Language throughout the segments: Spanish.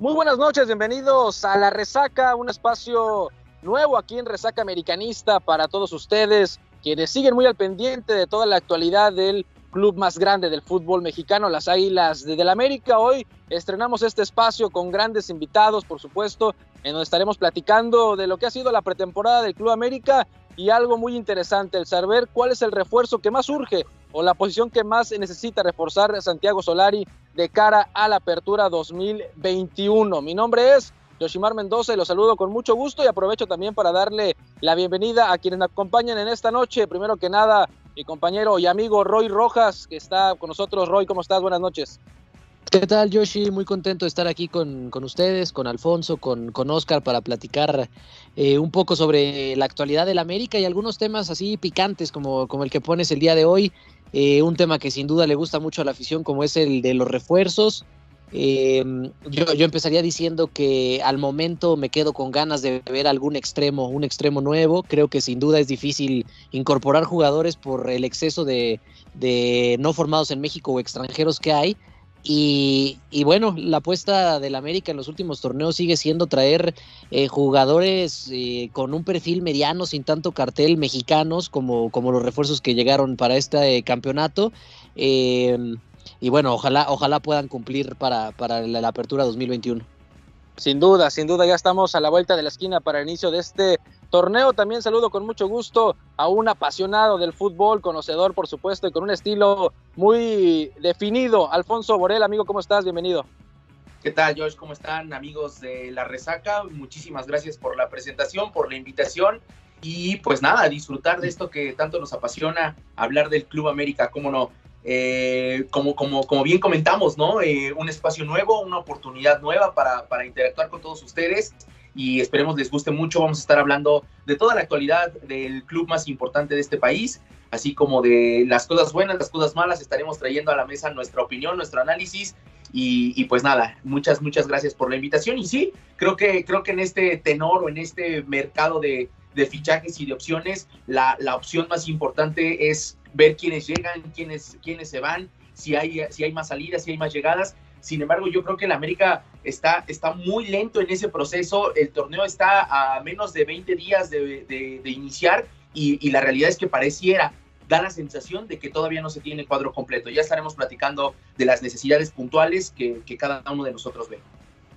Muy buenas noches, bienvenidos a La Resaca, un espacio nuevo aquí en Resaca Americanista para todos ustedes, quienes siguen muy al pendiente de toda la actualidad del club más grande del fútbol mexicano, las Águilas de la América. Hoy estrenamos este espacio con grandes invitados, por supuesto, en donde estaremos platicando de lo que ha sido la pretemporada del Club América y algo muy interesante, el saber cuál es el refuerzo que más urge o la posición que más necesita reforzar Santiago Solari de cara a la apertura 2021. Mi nombre es Yoshimar Mendoza y los saludo con mucho gusto y aprovecho también para darle la bienvenida a quienes me acompañan en esta noche. Primero que nada, mi compañero y amigo Roy Rojas, que está con nosotros. Roy, ¿cómo estás? Buenas noches. ¿Qué tal, Yoshi? Muy contento de estar aquí con, ustedes, con Alfonso, con, con Oscar, para platicar eh, un poco sobre la actualidad del América y algunos temas así picantes como, como el que pones el día de hoy. Eh, un tema que sin duda le gusta mucho a la afición, como es el de los refuerzos. Eh, yo, yo, empezaría diciendo que al momento me quedo con ganas de ver algún extremo, un extremo nuevo. Creo que sin duda es difícil incorporar jugadores por el exceso de, de no formados en México o extranjeros que hay. Y, bueno, la apuesta del América en los últimos torneos sigue siendo traer eh, jugadores eh, con un perfil mediano, sin tanto cartel, mexicanos, como, como los refuerzos que llegaron para este campeonato. Em, y bueno, ojalá, ojalá puedan cumplir para, para la, la apertura 2021. Sin duda, sin duda, ya estamos a la vuelta de la esquina para el inicio de este torneo. También saludo con mucho gusto a un apasionado del fútbol, conocedor por supuesto y con un estilo muy definido. Alfonso Borel, amigo, ¿cómo estás? Bienvenido. ¿Qué tal, Josh? ¿Cómo están, amigos de La Resaca? Muchísimas gracias por la presentación, por la invitación. Y pues nada, disfrutar de esto que tanto nos apasiona, hablar del Club América, cómo no. Eh, como, como, como bien comentamos, ¿no? Eh, un espacio nuevo, una oportunidad nueva para, para interactuar con todos ustedes y esperemos les guste mucho. Vamos a estar hablando de toda la actualidad del club más importante de este país, así como de las cosas buenas, las cosas malas. Estaremos trayendo a la mesa nuestra opinión, nuestro análisis y, pues nada, muchas, muchas gracias por la invitación. Y sí, creo que, creo que en este tenor o en este mercado de, de fichajes y de opciones, la, la, opción más importante es ver quiénes llegan, quiénes, quiénes se van, si hay, si hay más salidas, si hay más llegadas. Sin embargo, yo creo que el América está, está muy lento en ese proceso. El torneo está a menos de 20 días de, iniciar y, la realidad es que pareciera, da la sensación de que todavía no se tiene el cuadro completo. Ya estaremos platicando de las necesidades puntuales que, que cada uno de nosotros ve.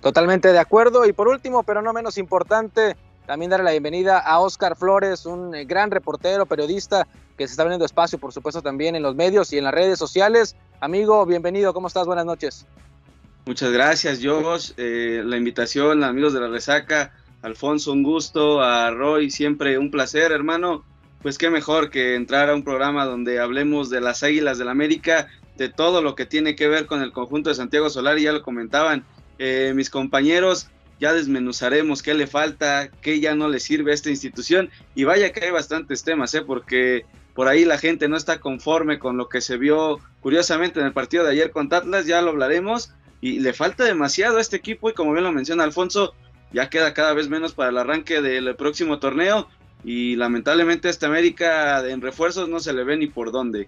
Totalmente de acuerdo. Y por último, pero no menos importante, también darle la bienvenida a Oscar Flores, un eh, gran reportero, periodista que se está abriendo espacio, por supuesto, también en los medios y en las redes sociales. Amigo, bienvenido, ¿cómo estás? Buenas noches. Muchas gracias, Josh. Eh, la invitación, amigos de la resaca. Alfonso, un gusto. A Roy, siempre un placer, hermano. Pues qué mejor que entrar a un programa donde hablemos de las Águilas del la América, de todo lo que tiene que ver con el conjunto de Santiago Solar, y ya lo comentaban eh, mis compañeros. Ya desmenuzaremos qué le falta, qué ya no le sirve a esta institución. Y vaya que hay bastantes temas, ¿eh? porque por ahí la gente no está conforme con lo que se vio curiosamente en el partido de ayer con Atlas, ya lo hablaremos y le falta demasiado a este equipo y como bien lo menciona Alfonso, ya queda cada vez menos para el arranque del próximo torneo y lamentablemente a esta América en refuerzos no se le ve ni por dónde.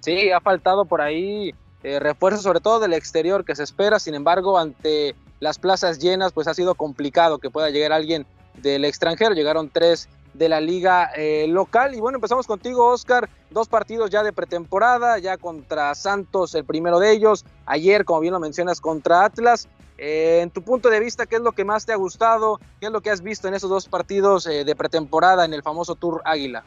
Sí, ha faltado por ahí eh, refuerzos sobre todo del exterior que se espera, sin embargo ante las plazas llenas pues ha sido complicado que pueda llegar alguien del extranjero, llegaron tres de la liga eh, local. Y bueno, empezamos contigo, Oscar. Dos partidos ya de pretemporada, ya contra Santos, el primero de ellos. Ayer, como bien lo mencionas, contra Atlas. Eh, en tu punto de vista, ¿qué es lo que más te ha gustado? ¿Qué es lo que has visto en esos dos partidos eh, de pretemporada en el famoso Tour Águila?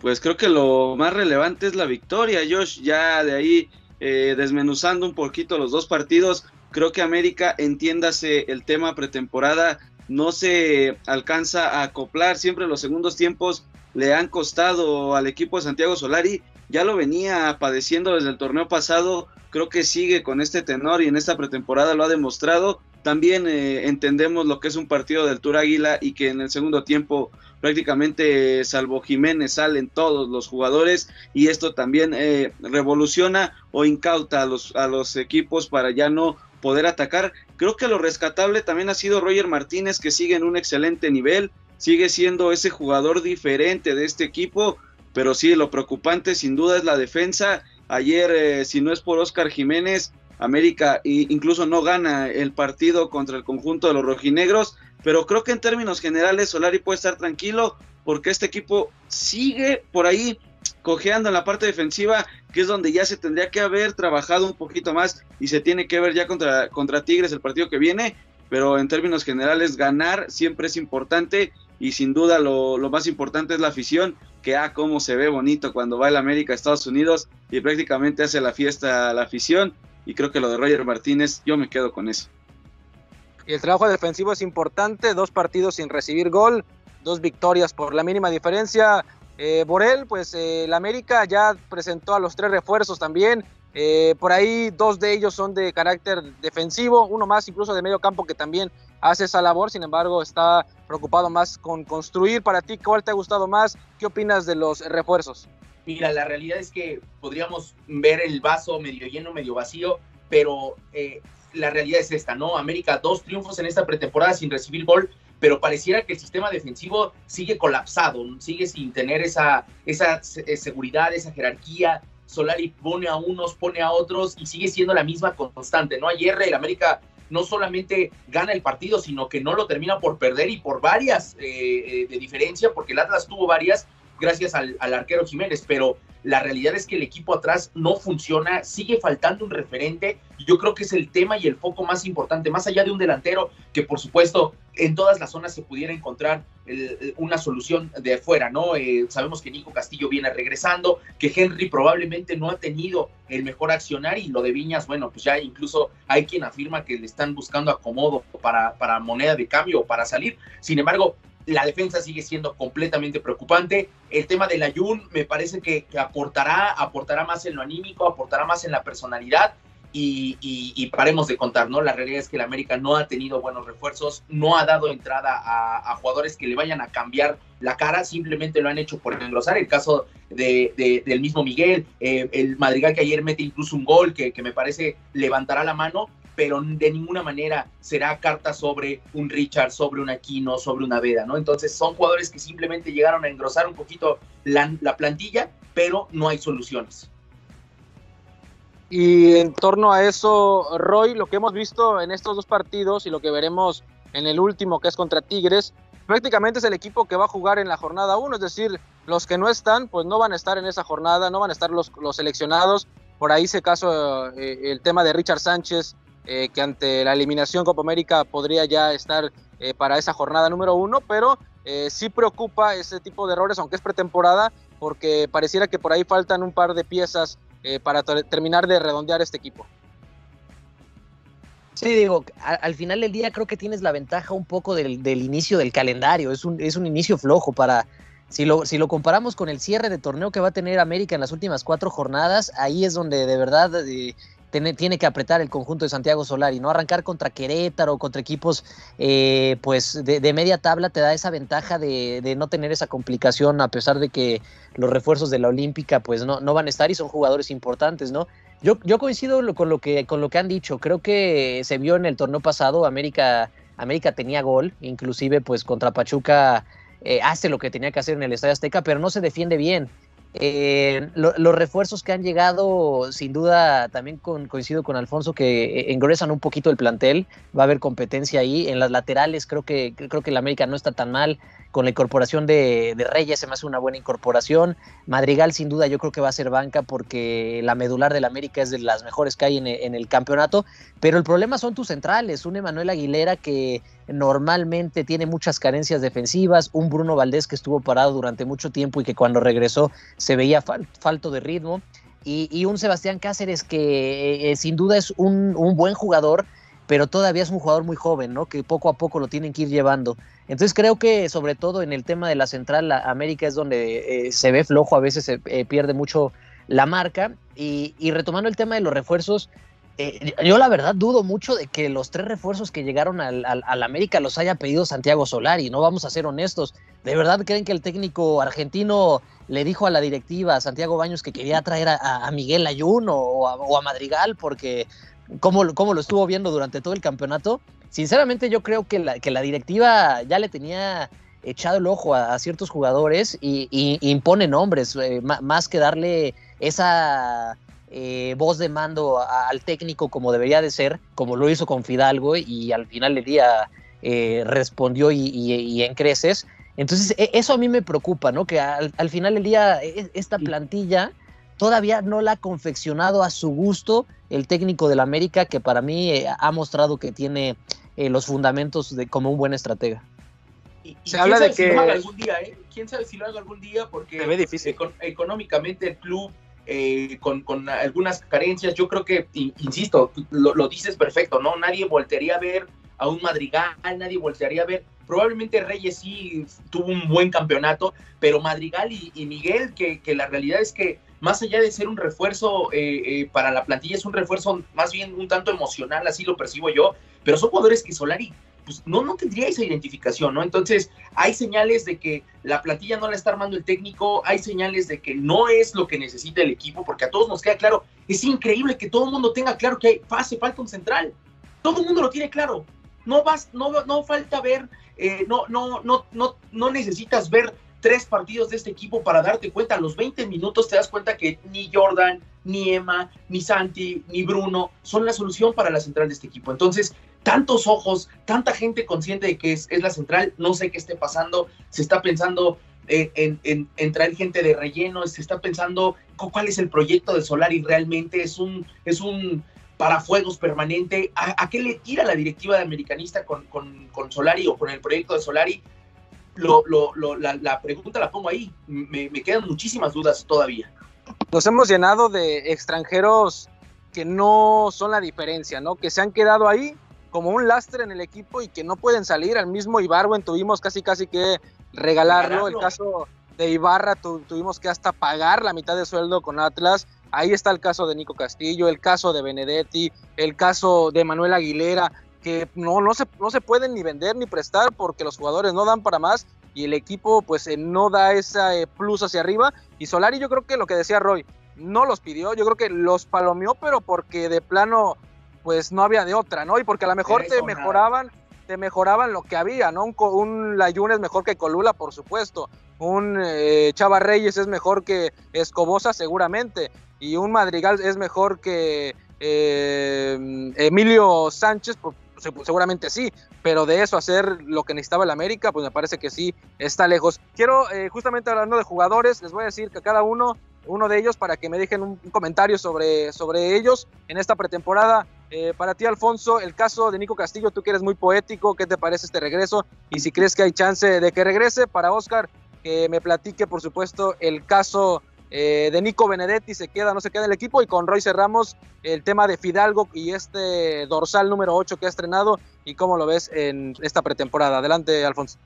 Pues creo que lo más relevante es la victoria, Josh. Ya de ahí, desmenuzando un poquito los dos partidos, creo que América, entiéndase el tema pretemporada, no se alcanza a acoplar. Siempre los segundos tiempos le han costado al equipo de Santiago Solari. Ya lo venía padeciendo desde el torneo pasado. Creo que sigue con este tenor y en esta pretemporada lo ha demostrado. También eh, entendemos lo que es un partido del Tour Águila y que en el segundo tiempo prácticamente salvo Jiménez salen todos los jugadores y esto también eh, revoluciona o incauta a los, a los equipos para ya no poder atacar. Creo que lo rescatable también ha sido Roger Martínez, que sigue en un excelente nivel, sigue siendo ese jugador diferente de este equipo, pero sí, lo preocupante sin duda es la defensa. Ayer, eh, si no es por Oscar Jiménez, América incluso no gana el partido contra el conjunto de los rojinegros, pero creo que en términos generales Solari puede estar tranquilo porque este equipo sigue por ahí cojeando en la parte defensiva, que es donde ya se tendría que haber trabajado un poquito más y se tiene que ver ya contra, contra Tigres el partido que viene, pero en términos generales ganar siempre es importante y sin duda lo, lo más importante es la afición, que ah, cómo se ve bonito cuando va el América a Estados Unidos y prácticamente hace la fiesta a la afición y creo que lo de Roger Martínez, yo me quedo con eso. Y el trabajo defensivo es importante, dos partidos sin recibir gol, dos victorias por la mínima diferencia. Eh, Borel, pues eh, el América ya presentó a los tres refuerzos también. Eh, por ahí dos de ellos son de carácter defensivo, uno más incluso de medio campo que también hace esa labor, sin embargo está preocupado más con construir. Para ti, ¿cuál te ha gustado más? ¿Qué opinas de los refuerzos? Mira, la realidad es que podríamos ver el vaso medio lleno, medio vacío, pero eh, la realidad es esta, ¿no? América, dos triunfos en esta pretemporada sin recibir gol, pero pareciera que el sistema defensivo sigue colapsado, sigue sin tener esa, esa eh, seguridad, esa jerarquía. Solari pone a unos, pone a otros y sigue siendo la misma constante, ¿no? Ayer el América no solamente gana el partido, sino que no lo termina por perder y por varias eh, de diferencia, porque el Atlas tuvo varias, gracias al, arquero Jiménez, pero la realidad es que el equipo atrás no funciona, sigue faltando un referente. Yo creo que es el tema y el foco más importante, más allá de un delantero que por supuesto en todas las zonas se pudiera encontrar una solución de afuera, ¿no? Eh, sabemos que Nico Castillo viene regresando, que Henry probablemente no ha tenido el mejor accionar y lo de Viñas, bueno, pues ya incluso hay quien afirma que le están buscando acomodo para, para moneda de cambio o para salir. Sin embargo, la defensa sigue siendo completamente preocupante. El tema del Ayun me parece que, aportará, aportará más en lo anímico, aportará más en la personalidad. Y, paremos de contar, ¿no? La realidad es que el América no ha tenido buenos refuerzos, no ha dado entrada a, jugadores que le vayan a cambiar la cara, simplemente lo han hecho por engrosar. El caso de, del mismo Miguel, eh, el Madrigal que ayer mete incluso un gol que, que me parece levantará la mano, pero de ninguna manera será carta sobre un Richard, sobre un Aquino, sobre una Veda, ¿no? Entonces son jugadores que simplemente llegaron a engrosar un poquito la, plantilla, pero no hay soluciones. Y en torno a eso, Roy, lo que hemos visto en estos dos partidos y lo que veremos en el último, que es contra Tigres, prácticamente es el equipo que va a jugar en la jornada 1, es decir, los que no están, pues no van a estar en esa jornada, no van a estar los, seleccionados. Por ahí se caso eh, el tema de Richard Sánchez, eh, que ante la eliminación Copa América podría ya estar eh, para esa jornada número uno, pero eh, sí preocupa ese tipo de errores, aunque es pretemporada, porque pareciera que por ahí faltan un par de piezas para terminar de redondear este equipo. Sí, digo, al, final del día creo que tienes la ventaja un poco del, inicio del calendario, es un, es un inicio flojo para, si lo, si lo comparamos con el cierre de torneo que va a tener América en las últimas cuatro jornadas, ahí es donde de verdad tiene, que apretar el conjunto de Santiago Solari, ¿no? Arrancar contra Querétaro, contra equipos eh, pues de, media tabla te da esa ventaja de, no tener esa complicación, a pesar de que los refuerzos de la Olímpica pues no, no van a estar y son jugadores importantes, ¿no? Yo, yo coincido con lo, que, con lo que han dicho, creo que se vio en el torneo pasado, América, América tenía gol, inclusive pues contra Pachuca eh, hace lo que tenía que hacer en el Estadio Azteca, pero no se defiende bien. Eh, los refuerzos que han llegado, sin duda, también coincido con Alfonso, que eh, engruesan un poquito el plantel. Va a haber competencia ahí. En las laterales creo que, creo que el América no está tan mal con la incorporación de, Reyes se me hace una buena incorporación. Madrigal sin duda yo creo que va a ser banca porque la medular del América es de las mejores que hay en, el campeonato, pero el problema son tus centrales, un Emanuel Aguilera que normalmente tiene muchas carencias defensivas, un Bruno Valdés que estuvo parado durante mucho tiempo y que cuando regresó se veía falto de ritmo. Y, un Sebastián Cáceres que eh, sin duda es un buen jugador, pero todavía es un jugador muy joven, ¿no? Que poco a poco lo tienen que ir llevando. Entonces creo que sobre todo en el tema de la central, América es donde eh, se ve flojo, a veces se eh, pierde mucho la marca. Y, retomando el tema de los refuerzos, eh, yo la verdad dudo mucho de que los tres refuerzos que llegaron al, América los haya pedido Santiago Solari, no vamos a ser honestos. ¿De verdad creen que el técnico argentino le dijo a la directiva, a Santiago Baños, que quería traer a, Miguel Ayuno o a, Madrigal porque como, lo estuvo viendo durante todo el campeonato, sinceramente yo creo que la, que la directiva ya le tenía echado el ojo a, ciertos jugadores y, impone nombres, eh, más que darle esa eh, voz de mando al técnico como debería de ser, como lo hizo con Fidalgo y al final del día eh, respondió y, en creces. Entonces, e, eso a mí me preocupa, ¿no? Que al, final del día e, esta plantilla todavía no la ha confeccionado a su gusto el técnico del América, que para mí eh, ha mostrado que tiene los fundamentos de, como un buen estratega. Se habla de que... lo haga algún día, ¿eh? ¿Quién sabe si lo haga algún día? Porque económicamente el club eh, con, algunas carencias. Yo creo que, insisto, lo, dices perfecto, ¿no? Nadie voltearía a ver a un Madrigal, nadie voltearía a ver. Probablemente Reyes sí tuvo un buen campeonato, pero Madrigal y, Miguel, que, la realidad es que más allá de ser un refuerzo eh, eh, para la plantilla, es un refuerzo más bien un tanto emocional, así lo percibo yo, pero son jugadores que Solari pues no, no tendría esa identificación, ¿no? Entonces, hay señales de que la plantilla no la está armando el técnico, hay señales de que no es lo que necesita el equipo, porque a todos nos queda claro, es increíble que todo el mundo tenga claro que hace falta un central. Todo el mundo lo tiene claro. No vas, no, no falta ver, eh, no, no, no, no, no necesitas ver tres partidos de este equipo para darte cuenta. A los 20 minutos te das cuenta que ni Jordan, ni Emma, ni Santi, ni Bruno son la solución para la central de este equipo. Entonces, tantos ojos, tanta gente consciente de que es, la central, no sé qué esté pasando, se está pensando en, en, traer gente de relleno, se está pensando cuál es el proyecto de Solari realmente, es un, es un parafuegos permanente, ¿A, qué le tira la directiva de Americanista con, con, Solari o con el proyecto de Solari? Lo, la, pregunta la pongo ahí, me, me quedan muchísimas dudas todavía. Nos hemos llenado de extranjeros que no son la diferencia, ¿no? Que se han quedado ahí como un lastre en el equipo y que no pueden salir. Al mismo Ibarwen tuvimos casi casi que regalarlo. El caso de Ibarra tuvimos que hasta pagar la mitad de sueldo con Atlas. Ahí está el caso de Nico Castillo, el caso de Benedetti, el caso de Manuel Aguilera, que no, no, se, no se pueden ni vender ni prestar porque los jugadores no dan para más y el equipo pues eh, no da esa eh, plus hacia arriba. Y Solari yo creo que lo que decía Roy, no los pidió, yo creo que los palomeó, pero porque de plano pues no había de otra, ¿no? Y porque a lo mejor te mejoraban, te mejoraban lo que había, ¿no? Un, un Layun es mejor que Colula, por supuesto. Un eh, Chava Reyes es mejor que Escobosa, seguramente. Y un Madrigal es mejor que eh, Emilio Sánchez, pues, seguramente sí, pero de eso hacer lo que necesitaba el América, pues me parece que sí está lejos. Quiero, eh, justamente hablando de jugadores, les voy a decir que cada uno, uno de ellos, para que me dejen un, comentario sobre, sobre ellos en esta pretemporada, eh, para ti, Alfonso, el caso de Nico Castillo, tú que eres muy poético, ¿qué te parece este regreso? Y si crees que hay chance de que regrese, para Oscar, que me platique, por supuesto, el caso eh, de Nico Benedetti, se queda, no se queda en el equipo, y con Roy cerramos el tema de Fidalgo y este dorsal número 8 que ha estrenado, y cómo lo ves en esta pretemporada. Adelante, Alfonso.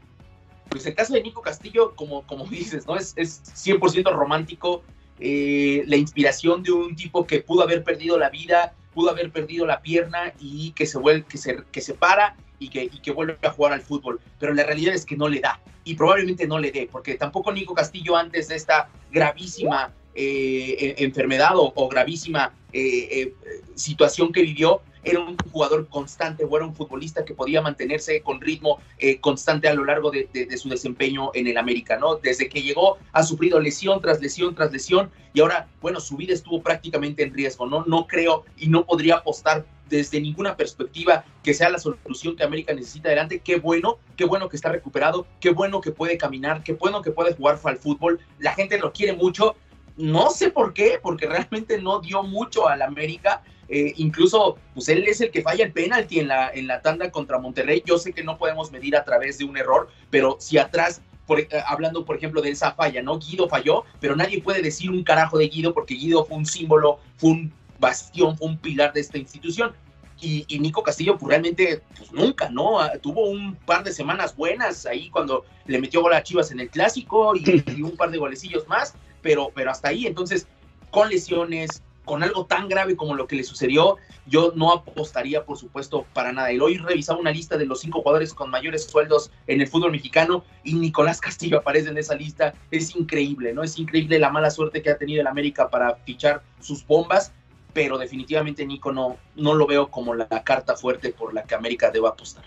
Pues el caso de Nico Castillo, como, como dices, ¿no? Es, es 100% romántico. Eh, la inspiración de un tipo que pudo haber perdido la vida, pudo haber perdido la pierna y que se, vuelve, que se, que se para y que, y que vuelve a jugar al fútbol. Pero la realidad es que no le da y probablemente no le dé, porque tampoco Nico Castillo antes de esta gravísima eh, e, enfermedad o, gravísima eh, eh, situación que vivió, era un jugador constante o era un futbolista que podía mantenerse con ritmo constante a lo largo de, su desempeño en el América, ¿no? Desde que llegó ha sufrido lesión tras lesión tras lesión y ahora, bueno, su vida estuvo prácticamente en riesgo, ¿no? No creo y no podría apostar desde ninguna perspectiva que sea la solución que América necesita adelante. Qué bueno, qué bueno que está recuperado, qué bueno que puede caminar, qué bueno que puede jugar al fútbol. La gente lo quiere mucho no sé por qué, porque realmente no dio mucho al América. Eh, incluso, pues él es el que falla el penalti en la, en la tanda contra Monterrey. Yo sé que no podemos medir a través de un error, pero si atrás, eh, hablando por ejemplo de esa falla, ¿no? Guido falló, pero nadie puede decir un carajo de Guido porque Guido fue un símbolo, fue un bastión, fue un pilar de esta institución. Y, Nico Castillo, pues realmente, pues nunca, ¿no? Ah, tuvo un par de semanas buenas ahí cuando le metió gol a Chivas en el clásico y, y un par de golecillos más pero, pero hasta ahí. Entonces, con lesiones, con algo tan grave como lo que le sucedió, yo no apostaría, por supuesto, para nada. Y hoy revisaba una lista de los cinco jugadores con mayores sueldos en el fútbol mexicano y Nicolás Castillo aparece en esa lista. Es increíble, ¿no? Es increíble la mala suerte que ha tenido el América para fichar sus bombas, pero definitivamente Nico no, no lo veo como la carta fuerte por la que América deba apostar.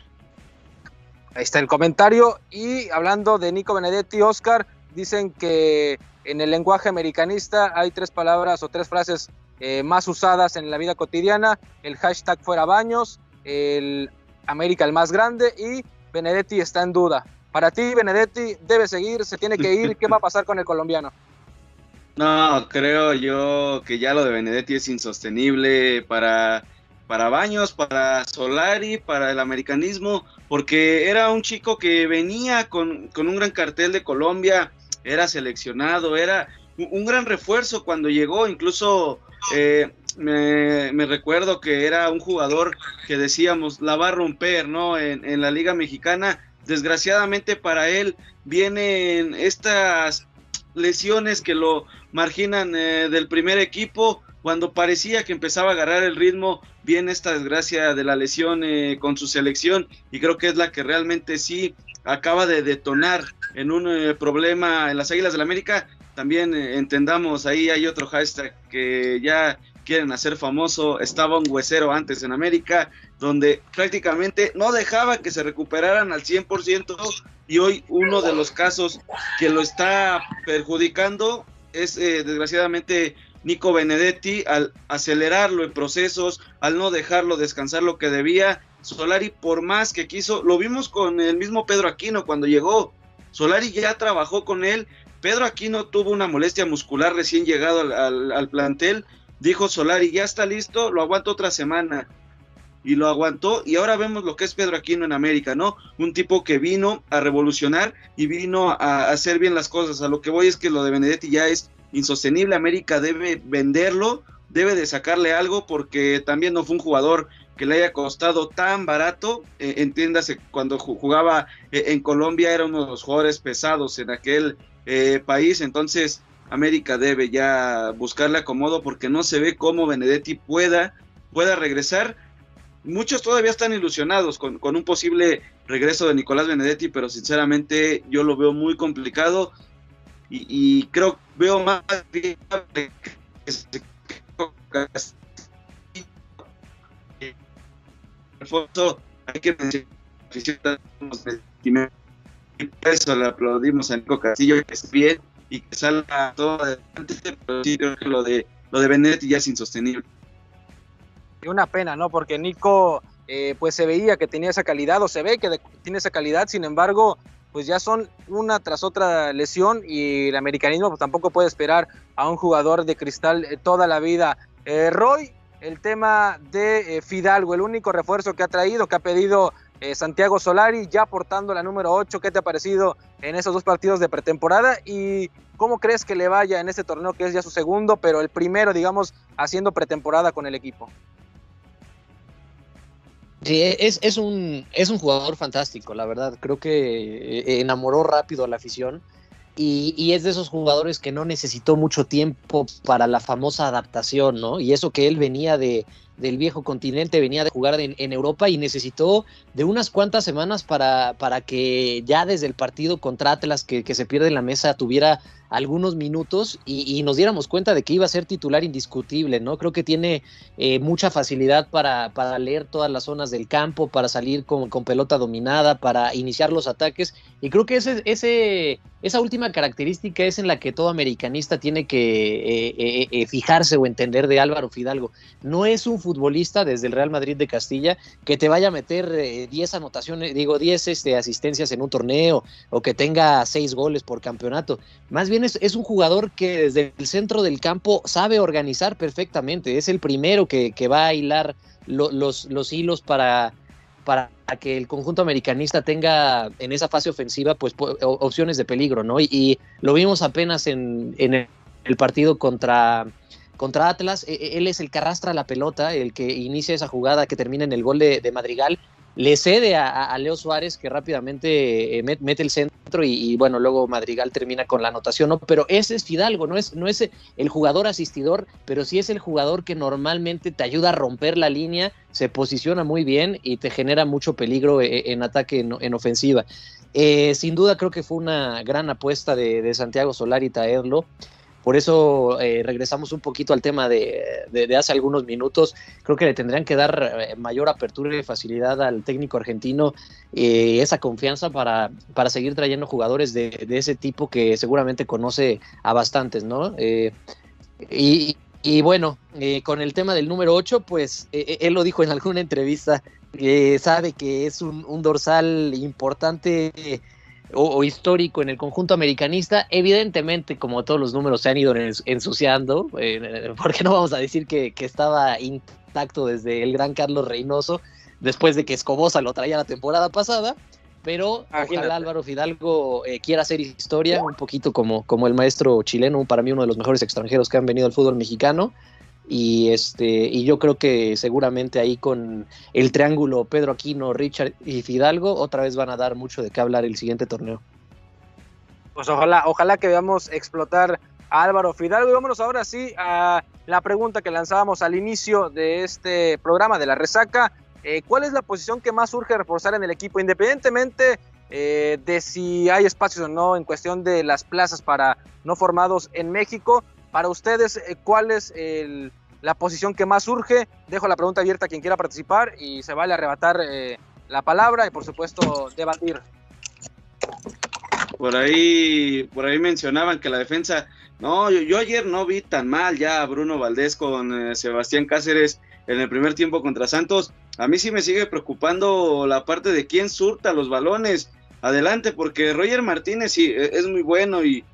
Ahí está el comentario. Y hablando de Nico Benedetti, Oscar, dicen que en el lenguaje americanista hay tres palabras o tres frases eh, más usadas en la vida cotidiana, el hashtag fuera baños, el América el más grande y Benedetti está en duda. Para ti, Benedetti debe seguir, se tiene que ir, ¿qué va a pasar con el colombiano? No, creo yo que ya lo de Benedetti es insostenible para, para Baños, para Solari, para el americanismo, porque era un chico que venía con, con un gran cartel de Colombia, era seleccionado, era un gran refuerzo cuando llegó, incluso eh, me, recuerdo que era un jugador que decíamos la va a romper, ¿no? En, la Liga Mexicana. Desgraciadamente para él vienen estas lesiones que lo marginan eh, del primer equipo. Cuando parecía que empezaba a agarrar el ritmo, viene esta desgracia de la lesión eh, con su selección y creo que es la que realmente sí acaba de detonar en un problema en las Águilas del la América también eh, entendamos, ahí hay otro hashtag que ya quieren hacer famoso, estaba un huesero antes en América, donde prácticamente no dejaba que se recuperaran al 100% y hoy uno de los casos que lo está perjudicando es eh, desgraciadamente Nico Benedetti al acelerarlo en procesos, al no dejarlo descansar lo que debía. Solari por más que quiso, lo vimos con el mismo Pedro Aquino cuando llegó. Solari ya trabajó con él, Pedro Aquino tuvo una molestia muscular recién llegado al, plantel. Dijo Solari, ya está listo, lo aguanto otra semana. Y lo aguantó y ahora vemos lo que es Pedro Aquino en América, ¿no? Un tipo que vino a revolucionar y vino a hacer bien las cosas. A lo que voy es que lo de Benedetti ya es insostenible. América debe venderlo, debe de sacarle algo porque también no fue un jugador que le haya costado tan barato. Eh, entiéndase, cuando jugaba eh, en Colombia era uno de los jugadores pesados en aquel eh, país, entonces América debe ya buscarle acomodo porque no se ve cómo Benedetti pueda, pueda regresar. Muchos todavía están ilusionados con, un posible regreso de Nicolás Benedetti, pero sinceramente yo lo veo muy complicado y, creo veo más que hay que y por eso le aplaudimos a Nico Castillo que es bien y que salga todo adelante, pero sí creo que lo de lo de Benedetti ya es insostenible. Y una pena, ¿no? Porque Nico eh, pues se veía que tenía esa calidad o se ve que tiene esa calidad, sin embargo, pues ya son una tras otra lesión y el americanismo pues, tampoco puede esperar a un jugador de cristal eh, toda la vida. Eh, Roy, el tema de Fidalgo, el único refuerzo que ha traído, que ha pedido eh, Santiago Solari ya portando la número 8. ¿Qué te ha parecido en esos dos partidos de pretemporada? ¿Y cómo crees que le vaya en este torneo que es ya su segundo, pero el primero, digamos, haciendo pretemporada con el equipo? Sí, es, es, un, es un jugador fantástico, la verdad. Creo que eh, enamoró rápido a la afición. Y, y, es de esos jugadores que no necesitó mucho tiempo para la famosa adaptación, ¿no? Y eso que él venía de, del viejo continente, venía de jugar en, Europa y necesitó de unas cuantas semanas para, para que ya desde el partido contra Atlas que, que se pierde en la mesa tuviera algunos minutos y, nos diéramos cuenta de que iba a ser titular indiscutible, ¿no? Creo que tiene eh, mucha facilidad para, para, leer todas las zonas del campo, para salir con, pelota dominada, para iniciar los ataques y creo que ese, esa última característica es en la que todo americanista tiene que eh, eh, fijarse o entender de Álvaro Fidalgo. No es un futbolista desde el Real Madrid de Castilla que te vaya a meter 10 anotaciones, digo 10 este, asistencias en un torneo o que tenga 6 goles por campeonato. Más bien es, un jugador que desde el centro del campo sabe organizar perfectamente. Es el primero que, va a hilar los, los hilos para, para que el conjunto americanista tenga en esa fase ofensiva pues opciones de peligro, ¿no? Y, lo vimos apenas en, el partido contra, contra Atlas. E, e, él es el que arrastra la pelota, el que inicia esa jugada que termina en el gol de Madrigal le cede a, Leo Suárez que rápidamente eh, mete el centro y, bueno, luego Madrigal termina con la anotación, ¿no? Pero ese es Fidalgo, no es, no es el jugador asistidor, pero sí es el jugador que normalmente te ayuda a romper la línea, se posiciona muy bien y te genera mucho peligro eh, en, ataque, en, ofensiva. Eh, sin duda creo que fue una gran apuesta de, de Santiago Solari traerlo. Por eso eh, regresamos un poquito al tema de, hace algunos minutos. Creo que le tendrían que dar eh, mayor apertura y facilidad al técnico argentino, eh, esa confianza para, para seguir trayendo jugadores de, ese tipo que seguramente conoce a bastantes, ¿no? y, Y, bueno, eh, con el tema del número 8, pues eh, eh, él lo dijo en alguna entrevista, sabe que es un, dorsal importante o, histórico en el conjunto americanista. Evidentemente, como todos los números se han ido ensuciando, porque no vamos a decir que, que estaba intacto desde el gran Carlos Reynoso, después de que Escobosa lo traía la temporada pasada pero ojalá Álvaro Fidalgo eh, quiera hacer historia, un poquito como, como el maestro chileno, para mí uno de los mejores extranjeros que han venido al fútbol mexicano. Y este, y yo creo que seguramente ahí con el triángulo Pedro Aquino, Richard y Fidalgo, otra vez van a dar mucho de qué hablar el siguiente torneo. Pues ojalá, ojalá que veamos explotar a Álvaro Fidalgo. Y vámonos ahora sí a la pregunta que lanzábamos al inicio de este programa de la resaca. Eh, ¿Cuál es la posición que más urge reforzar en el equipo, independientemente eh, de si hay espacios o no en cuestión de las plazas para no formados en México? Para ustedes, eh, ¿cuál es la posición que más urge? Dejo la pregunta abierta a quien quiera participar y se vale arrebatar la palabra y por supuesto debatir. Por ahí, por ahí mencionaban que la defensa, no, yo, ayer no vi tan mal ya a Bruno Valdés con Sebastián Cáceres en el primer tiempo contra Santos. A mí sí me sigue preocupando la parte de quién surta los balones adelante, porque Roger Martínez sí e, es muy bueno y,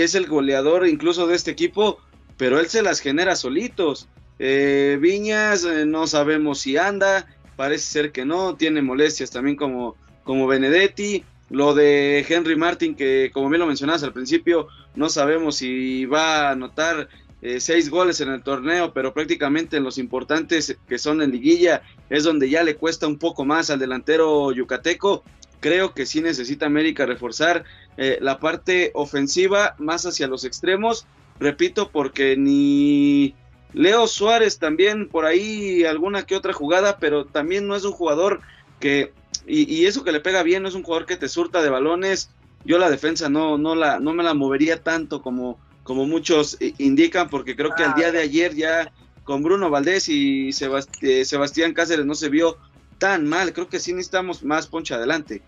es el goleador incluso de este equipo, pero él se las genera solitos. Eh, Viñas, eh, no sabemos si anda, parece ser que no, tiene molestias también como, como Benedetti. Lo de Henry Martin, que como bien lo mencionabas al principio, no sabemos si va a anotar eh, seis goles en el torneo, pero prácticamente en los importantes que son en liguilla es donde ya le cuesta un poco más al delantero yucateco. Creo que sí necesita América reforzar eh, la parte ofensiva más hacia los extremos. Repito, porque ni Leo Suárez también por ahí alguna que otra jugada, pero también no es un jugador que, y, eso que le pega bien, no es un jugador que te surta de balones. Yo la defensa no, no, la, no me la movería tanto como, como muchos indican, porque creo que el día de ayer ya con Bruno Valdés y eh, Sebastián Cáceres no se vio tan mal. Creo que sí necesitamos más poncha adelante.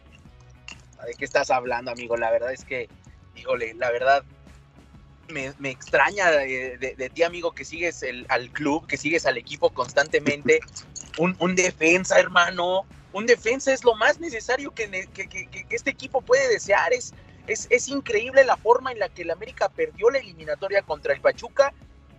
¿De qué estás hablando, amigo? La verdad es que, híjole, la verdad me, extraña de, ti, amigo, que sigues el, al club, que sigues al equipo constantemente. Un, un defensa, hermano. Un defensa es lo más necesario que, que, que este equipo puede desear. Es, es, increíble la forma en la que el América perdió la eliminatoria contra el Pachuca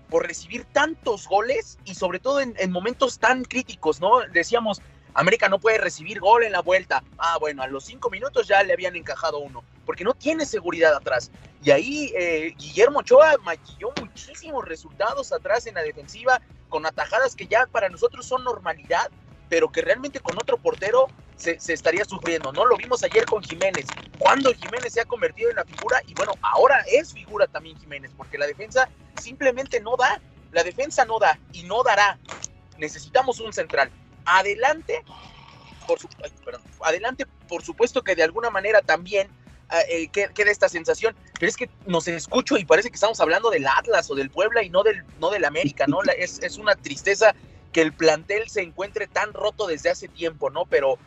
por recibir tantos goles y sobre todo en, momentos tan críticos, ¿no? Decíamos, América no puede recibir gol en la vuelta. Ah, bueno, a los cinco minutos ya le habían encajado uno, porque no tiene seguridad atrás. Y ahí eh, Guillermo Ochoa maquilló muchísimos resultados atrás en la defensiva, con atajadas que ya para nosotros son normalidad, pero que realmente con otro portero se, estaría sufriendo, ¿no? Lo vimos ayer con Jiménez, cuando Jiménez se ha convertido en la figura y bueno, ahora es figura también Jiménez, porque la defensa simplemente no da, la defensa no da y no dará. Necesitamos un central. Adelante, por, adelante, por supuesto que de alguna manera también ah, eh, queda esta sensación, pero es que nos escucho y parece que estamos hablando del Atlas o del Puebla y no del, no del América, ¿no? es, es una tristeza que el plantel se encuentre tan roto desde hace tiempo, ¿no? Pero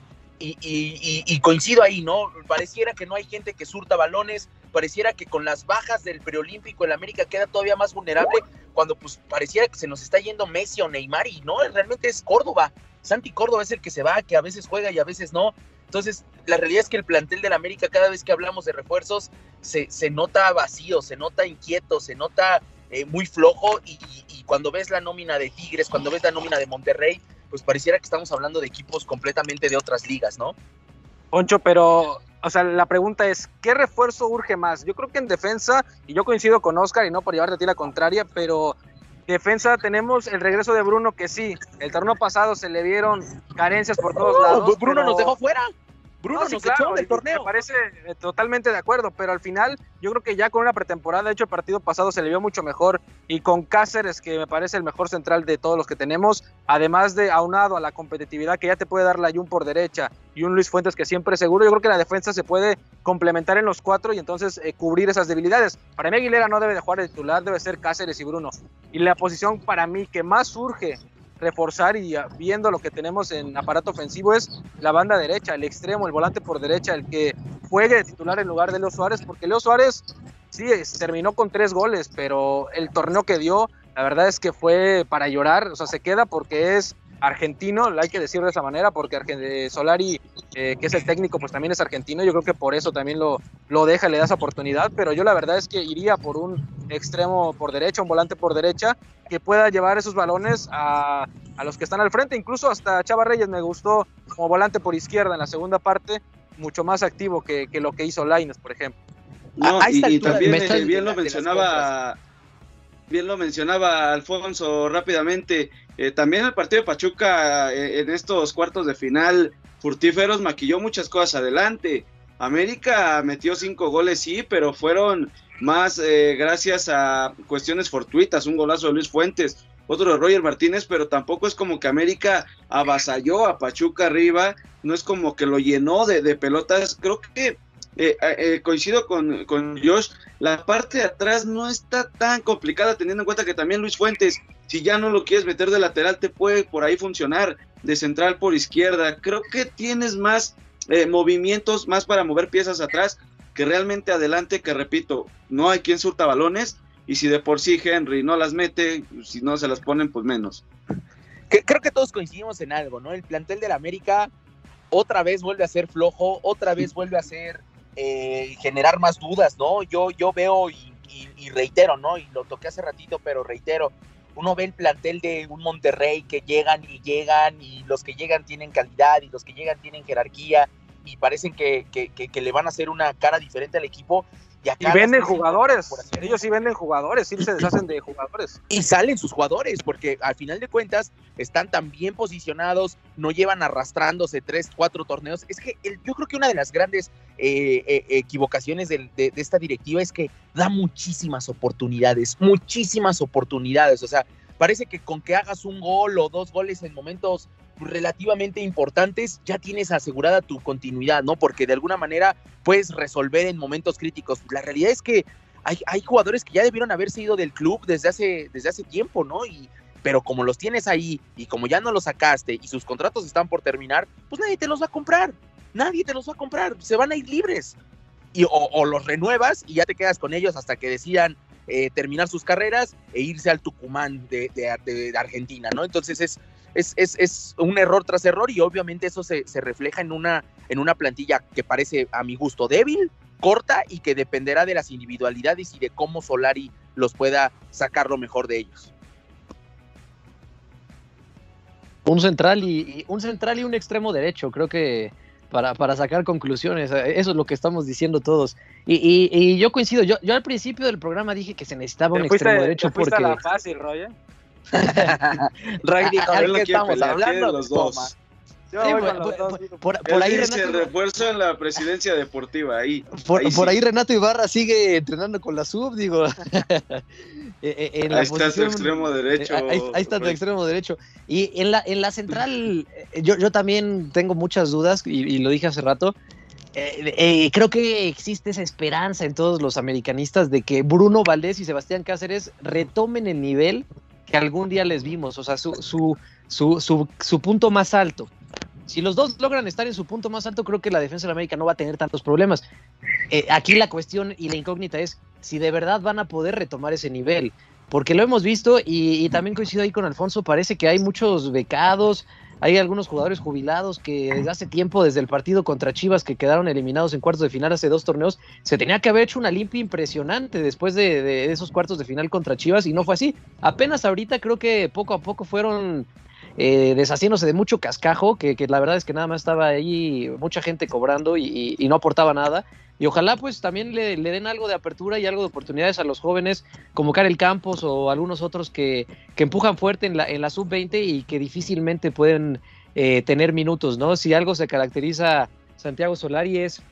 y, coincido ahí, ¿no? Pareciera que no hay gente que surta balones, pareciera que con las bajas del preolímpico el América queda todavía más vulnerable, cuando pues pareciera que se nos está yendo Messi o Neymar y no, realmente es Córdoba. Santi Córdoba es el que se va, que a veces juega y a veces no. Entonces, la realidad es que el plantel del América, cada vez que hablamos de refuerzos, se, nota vacío, se nota inquieto, se nota eh, muy flojo y, y cuando ves la nómina de Tigres, cuando ves la nómina de Monterrey, pues pareciera que estamos hablando de equipos completamente de otras ligas, ¿no? Poncho, pero, o sea, la pregunta es, ¿qué refuerzo urge más? Yo creo que en defensa, y yo coincido con Oscar, y no por llevarte a ti la contraria, pero defensa tenemos el regreso de Bruno, que sí, el torneo pasado se le vieron carencias por todos lados. Bruno nos dejó fuera. Bruno nos echó del torneo. Me parece eh, totalmente de acuerdo, pero al final yo creo que ya con una pretemporada, de hecho el partido pasado se le vio mucho mejor y con Cáceres, que me parece el mejor central de todos los que tenemos, además de aunado a la competitividad que ya te puede dar la Jun por derecha y un Luis Fuentes que siempre es seguro, yo creo que la defensa se puede complementar en los cuatro y entonces eh, cubrir esas debilidades. Para mí Aguilera no debe de jugar de titular, debe ser Cáceres y Bruno. Y la posición para mí que más surge reforzar y viendo lo que tenemos en aparato ofensivo es la banda derecha, el extremo, el volante por derecha, el que juegue de titular en lugar de Leo Suárez, porque Leo Suárez sí terminó con tres goles, pero el torneo que dio la verdad es que fue para llorar, o sea, se queda porque es argentino, hay que decir de esa manera, porque eh, Solari, eh, que es el técnico, pues también es argentino, yo creo que por eso también lo, lo deja, le da esa oportunidad, pero yo la verdad es que iría por un extremo por derecha, un volante por derecha, que pueda llevar esos balones a, a los que están al frente, incluso hasta Chava Reyes me gustó como volante por izquierda en la segunda parte, mucho más activo que, que lo que hizo Laines, por ejemplo. No, y, también eh, bien lo mencionaba bien lo mencionaba Alfonso rápidamente, eh, también el partido de Pachuca eh, en estos cuartos de final furtíferos maquilló muchas cosas adelante. América metió cinco goles, sí, pero fueron más eh, gracias a cuestiones fortuitas, un golazo de Luis Fuentes, otro de Roger Martínez, pero tampoco es como que América avasalló a Pachuca arriba, no es como que lo llenó de, de pelotas, creo que eh, eh, coincido con, con, Josh, la parte de atrás no está tan complicada teniendo en cuenta que también Luis Fuentes, si ya no lo quieres meter de lateral, te puede por ahí funcionar, de central por izquierda. Creo que tienes más eh, movimientos, más para mover piezas atrás que realmente adelante, que repito, no hay quien surta balones y si de por sí Henry no las mete, si no se las ponen, pues menos. Creo que todos coincidimos en algo, ¿no? El plantel del América otra vez vuelve a ser flojo, otra vez vuelve a ser eh, generar más dudas, ¿no? Yo, yo veo y, reitero, ¿no? Y lo toqué hace ratito, pero reitero, uno ve el plantel de un Monterrey que llegan y llegan y los que llegan tienen calidad y los que llegan tienen jerarquía y parecen que, que le van a hacer una cara diferente al equipo y, venden jugadores. Ellos sí venden jugadores, sí se deshacen de jugadores. Y salen sus jugadores, porque al final de cuentas están tan bien posicionados, no llevan arrastrándose tres, cuatro torneos. Es que yo creo que una de las grandes eh, eh, equivocaciones de, de, esta directiva es que da muchísimas oportunidades, muchísimas oportunidades. O sea, parece que con que hagas un gol o dos goles en momentos relativamente importantes, ya tienes asegurada tu continuidad, ¿no? Porque de alguna manera puedes resolver en momentos críticos. La realidad es que hay, hay jugadores que ya debieron haberse ido del club desde hace, desde hace tiempo, ¿no? Y, pero como los tienes ahí y como ya no los sacaste y sus contratos están por terminar, pues nadie te los va a comprar. Nadie te los va a comprar. Se van a ir libres. Y, o, los renuevas y ya te quedas con ellos hasta que decidan eh, terminar sus carreras e irse al Tucumán de, de, de Argentina, ¿no? Entonces es, es, es, es, un error tras error y obviamente eso se, se, refleja en una, en una plantilla que parece a mi gusto débil, corta y que dependerá de las individualidades y de cómo Solari los pueda sacar lo mejor de ellos. Un central y, un central y un extremo derecho, creo que para, para, sacar conclusiones, eso es lo que estamos diciendo todos. Y, y, y yo coincido, yo, yo al principio del programa dije que se necesitaba un extremo derecho porque... La fácil, Roger. Ray qué estamos hablando? Los dos. por, ahí Renato, refuerzo en la presidencia deportiva ahí. Por ahí, Renato Ibarra sigue entrenando con la sub, digo. Eh, eh, ahí está tu extremo derecho. Ahí, está tu extremo derecho. Y en la, en la central, eh, yo, yo también tengo muchas dudas, y, lo dije hace rato. creo que existe esa esperanza en todos los americanistas de que Bruno Valdés y Sebastián Cáceres retomen el nivel que algún día les vimos, o sea, su, su, su, su, punto más alto. Si los dos logran estar en su punto más alto, creo que la defensa de América no va a tener tantos problemas. Eh, aquí la cuestión y la incógnita es si de verdad van a poder retomar ese nivel, porque lo hemos visto y, y también coincido ahí con Alfonso, parece que hay muchos becados, hay algunos jugadores jubilados que desde hace tiempo, desde el partido contra Chivas, que quedaron eliminados en cuartos de final hace dos torneos, se tenía que haber hecho una limpia impresionante después de, esos cuartos de final contra Chivas y no fue así. Apenas ahorita creo que poco a poco fueron eh, deshaciéndose de mucho cascajo, que, la verdad es que nada más estaba ahí mucha gente cobrando y, no aportaba nada. Y ojalá pues también le, den algo de apertura y algo de oportunidades a los jóvenes como Karel Campos o algunos otros que, que empujan fuerte en la, en la sub-20 y que difícilmente pueden eh, tener minutos, ¿no? Si algo se caracteriza Santiago Solari es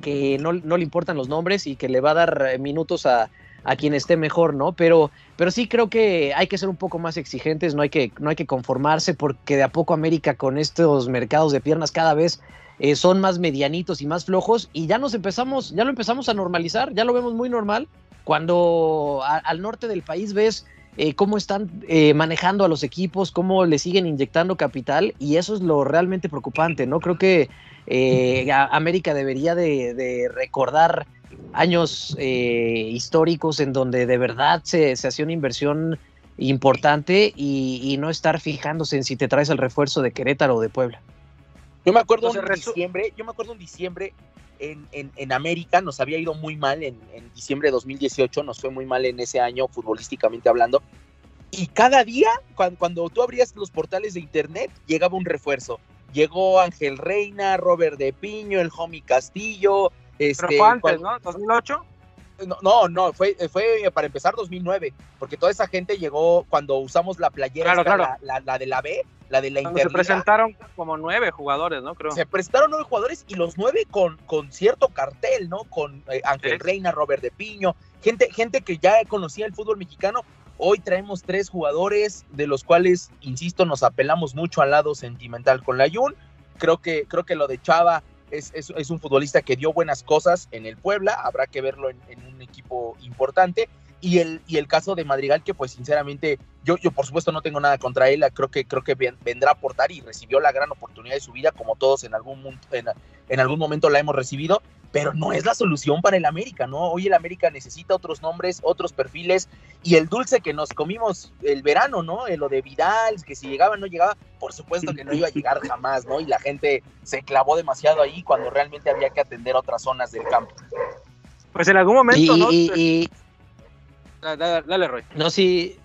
que no, no le importan los nombres y que le va a dar eh, minutos a, a quien esté mejor, ¿no? Pero, pero sí creo que hay que ser un poco más exigentes, no hay que, no hay que conformarse porque de a poco América con estos mercados de piernas cada vez eh, son más medianitos y más flojos y ya nos empezamos, ya lo empezamos a normalizar, ya lo vemos muy normal cuando al norte del país ves eh, cómo están eh, manejando a los equipos, cómo le siguen inyectando capital y eso es lo realmente preocupante, ¿no? Creo que América debería de, recordar años históricos en donde de verdad se, se hacía una inversión importante y, no estar fijándose en si te traes el refuerzo de Querétaro o de Puebla. Yo me acuerdo en diciembre, yo me acuerdo en diciembre en, en, América nos había ido muy mal en, en, diciembre de 2018, nos fue muy mal en ese año futbolísticamente hablando. Y cada día, cuando, cuando tú abrías los portales de internet, llegaba un refuerzo. Llegó Ángel Reina, Robert de Piño, el Homie Castillo. Este, Pero fue antes, ¿no? ¿2008? No, no, fue, fue para empezar 2009, porque toda esa gente llegó cuando usamos la playera, La, de la B, la de la. Se presentaron como nueve jugadores, ¿no? Creo. Se presentaron nueve jugadores y los nueve con, con cierto cartel, ¿no? Con eh, Ángel Reina, Robert de Piño, gente, gente que ya conocía el fútbol mexicano. Hoy traemos tres jugadores, de los cuales, insisto, nos apelamos mucho al lado sentimental con la Jun. Creo que, creo que lo de Chava es, un futbolista que dio buenas cosas en el Puebla, habrá que verlo en, un equipo importante. Y el, y el caso de Madrigal, que pues sinceramente, yo, yo por supuesto no tengo nada contra él, creo que, creo que vendrá a aportar y recibió la gran oportunidad de su vida, como todos en algún, en, en algún momento la hemos recibido, pero no es la solución para el América, ¿no? Hoy el América necesita otros nombres, otros perfiles y el dulce que nos comimos el verano, ¿no? Lo de Vidal, que si llegaba no llegaba, por supuesto que no iba a llegar jamás, ¿no? Y la gente se clavó demasiado ahí cuando realmente había que atender otras zonas del campo. Pues en algún momento, ¿no? Y, Dale, Roy. No, sí.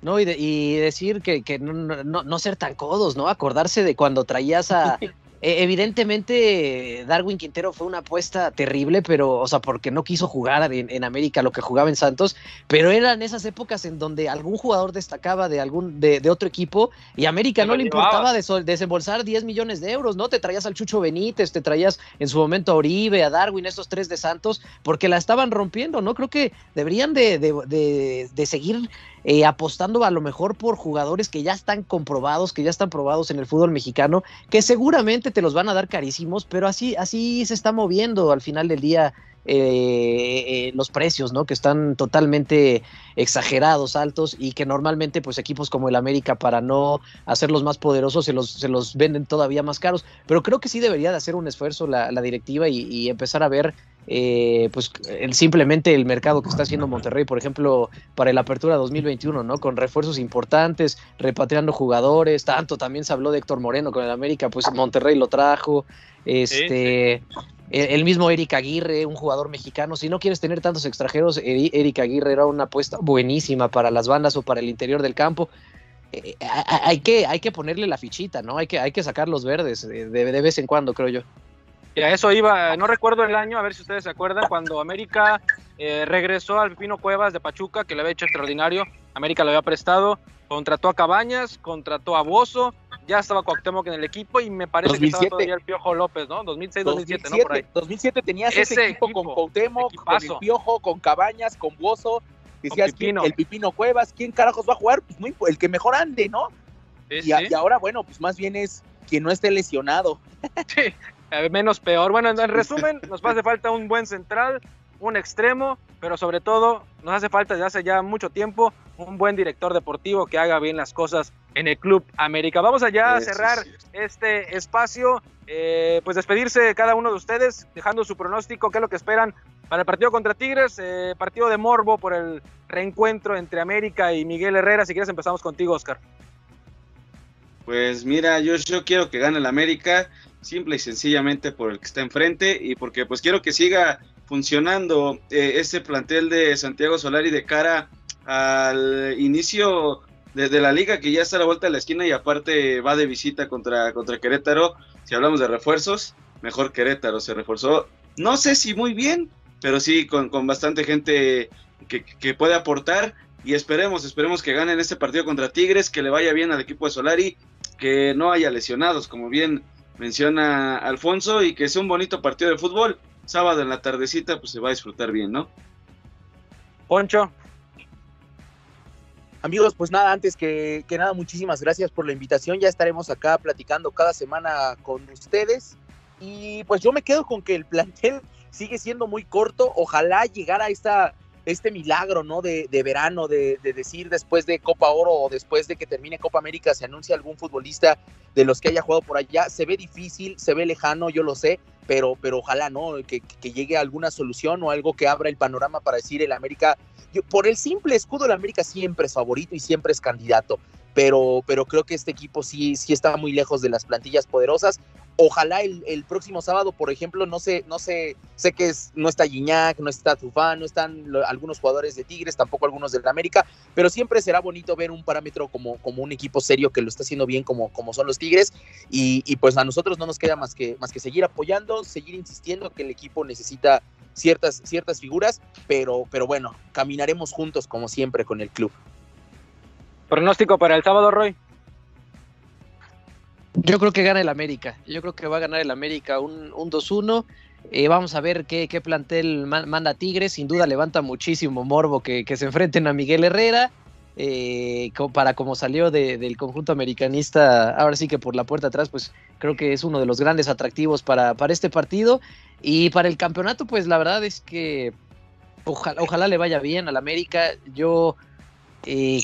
No, y, decir que, que no, no, no, ser tan codos, ¿no? Acordarse de cuando traías a, E, evidentemente, Darwin Quintero fue una apuesta terrible, pero, o sea, porque no quiso jugar en, América lo que jugaba en Santos, pero eran esas épocas en donde algún jugador destacaba de algún de, otro equipo y América no le importaba desembolsar 10 millones de euros, ¿no? Te traías al Chucho Benítez, te traías en su momento a Oribe, a Darwin, estos tres de Santos, porque la estaban rompiendo, ¿no? Creo que deberían de, de seguir eh, apostando a lo mejor por jugadores que ya están comprobados, que ya están probados en el fútbol mexicano, que seguramente te los van a dar carísimos, pero así, así se está moviendo al final del día eh, eh, los precios, ¿no? Que están totalmente exagerados, altos y que normalmente pues equipos como el América para no hacerlos más poderosos se los, se los venden todavía más caros. Pero creo que sí debería de hacer un esfuerzo la, directiva y, empezar a ver eh, pues el, simplemente el mercado que está haciendo Monterrey, por ejemplo, para la apertura 2021, ¿no? Con refuerzos importantes, repatriando jugadores, tanto también se habló de Héctor Moreno con el América, pues Monterrey lo trajo, este, el, mismo Eric Aguirre, un jugador mexicano. Si no quieres tener tantos extranjeros, Eric Aguirre era una apuesta buenísima para las bandas o para el interior del campo. Eh, eh, hay, que, hay que ponerle la fichita, ¿no? Hay que, hay que sacar los verdes de, de, vez en cuando, creo yo. A eso iba, no recuerdo el año, a ver si ustedes se acuerdan, cuando América eh, regresó al Pino Cuevas de Pachuca, que le había hecho extraordinario, América lo había prestado, contrató a Cabañas, contrató a Bozo, ya estaba Cuauhtémoc en el equipo y me parece que estaba todavía el Piojo López, ¿no? 2006, 2007, ¿no? Por ahí. 2007 tenías ese, equipo, con Cuauhtémoc, con el Piojo, con Cabañas, con Bozo, decías el Pipino Cuevas, ¿quién carajos va a jugar? Pues muy, el que mejor ande, ¿no? y, y, ahora, bueno, pues más bien es quien no esté lesionado. Sí, menos peor. Bueno, en resumen, nos hace falta un buen central, un extremo, pero sobre todo nos hace falta desde hace ya mucho tiempo un buen director deportivo que haga bien las cosas en el Club América. Vamos allá a cerrar este espacio, eh, pues despedirse cada uno de ustedes, dejando su pronóstico, qué es lo que esperan para el partido contra Tigres, eh, partido de morbo por el reencuentro entre América y Miguel Herrera. Si quieres empezamos contigo, Oscar. Pues mira, yo, yo quiero que gane el América, simple y sencillamente por el que está enfrente y porque pues quiero que siga funcionando eh, este plantel de Santiago Solari de cara al inicio de, la liga que ya está a la vuelta de la esquina y aparte va de visita contra, contra Querétaro. Si hablamos de refuerzos, mejor Querétaro se reforzó. No sé si muy bien, pero sí con, bastante gente que, que, puede aportar. Y esperemos, esperemos que ganen este partido contra Tigres, que le vaya bien al equipo de Solari, que no haya lesionados, como bien menciona Alfonso, y que sea un bonito partido de fútbol sábado en la tardecita, pues se va a disfrutar bien, ¿no? Poncho. Amigos, pues nada, antes que, nada, muchísimas gracias por la invitación. Ya estaremos acá platicando cada semana con ustedes. Y pues yo me quedo con que el plantel sigue siendo muy corto. Ojalá llegara a esta este milagro, ¿no? De, verano, de, decir después de Copa Oro o después de que termine Copa América se anuncia algún futbolista de los que haya jugado por allá. Se ve difícil, se ve lejano, yo lo sé, pero, pero ojalá, ¿no? Que, que llegue alguna solución o algo que abra el panorama para decir el América, yo, por el simple escudo, el América siempre es favorito y siempre es candidato. Pero, pero creo que este equipo sí, sí está muy lejos de las plantillas poderosas ojalá el, el, próximo sábado, por ejemplo, no sé, no sé, sé que es, no está Gignac, no está Tufán, no están algunos jugadores de Tigres, tampoco algunos del América, pero siempre será bonito ver un parámetro como, como un equipo serio que lo está haciendo bien como, como son los Tigres y, y, pues a nosotros no nos queda más que, más que seguir apoyando, seguir insistiendo que el equipo necesita ciertas, ciertas figuras, pero, pero bueno, caminaremos juntos como siempre con el club. Pronóstico para el sábado, Roy. Yo creo que gana el América. Yo creo que va a ganar el América un, un 2-1. Eh, vamos a ver qué, qué plantel manda Tigres. Sin duda levanta muchísimo morbo que, que se enfrenten a Miguel Herrera. Eh, para como salió de, del conjunto americanista, ahora sí que por la puerta atrás, pues creo que es uno de los grandes atractivos para, para este partido. Y para el campeonato, pues la verdad es que ojalá, ojalá le vaya bien al América. Yo eh,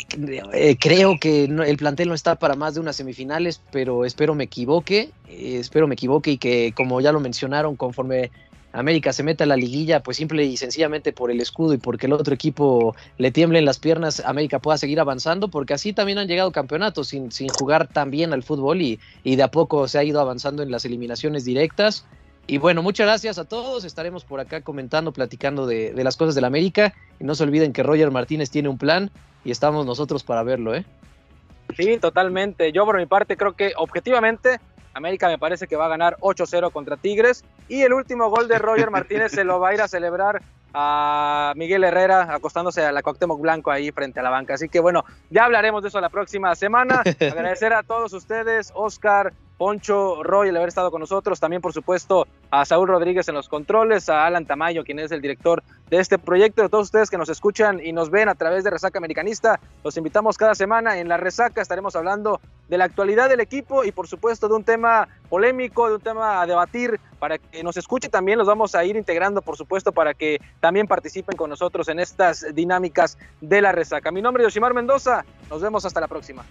eh, creo que el plantel no está para más de unas semifinales, pero espero me equivoque, eh, espero me equivoque y que, como ya lo mencionaron, conforme América se meta a la liguilla, pues simple y sencillamente por el escudo y porque el otro equipo le tiemblen las piernas, América pueda seguir avanzando, porque así también han llegado campeonatos sin, sin jugar tan bien al fútbol y, y de a poco se ha ido avanzando en las eliminaciones directas. Y bueno, muchas gracias a todos. Estaremos por acá comentando, platicando de, de las cosas del América. Y no se olviden que Roger Martínez tiene un plan y estamos nosotros para verlo, ¿eh? Sí, totalmente. Yo por mi parte creo que objetivamente América me parece que va a ganar 8-0 contra Tigres y el último gol de Roger Martínez se lo va a ir a celebrar a Miguel Herrera acostándose a la Cuauhtémoc Blanco ahí frente a la banca. Así que bueno, ya hablaremos de eso la próxima semana. Agradecer a todos ustedes, Oscar, Poncho, Roy, el haber estado con nosotros, también por supuesto a Saúl Rodríguez en los controles, a Alan Tamayo, quien es el director de este proyecto, a todos ustedes que nos escuchan y nos ven a través de Resaca Americanista, los invitamos cada semana. En la Resaca, estaremos hablando de la actualidad del equipo y por supuesto de un tema polémico, de un tema a debatir, para que nos escuche. También, los vamos a ir integrando por supuesto para que también participen con nosotros en estas dinámicas de la Resaca. Mi nombre es Yoshimar Mendoza, nos vemos hasta la próxima.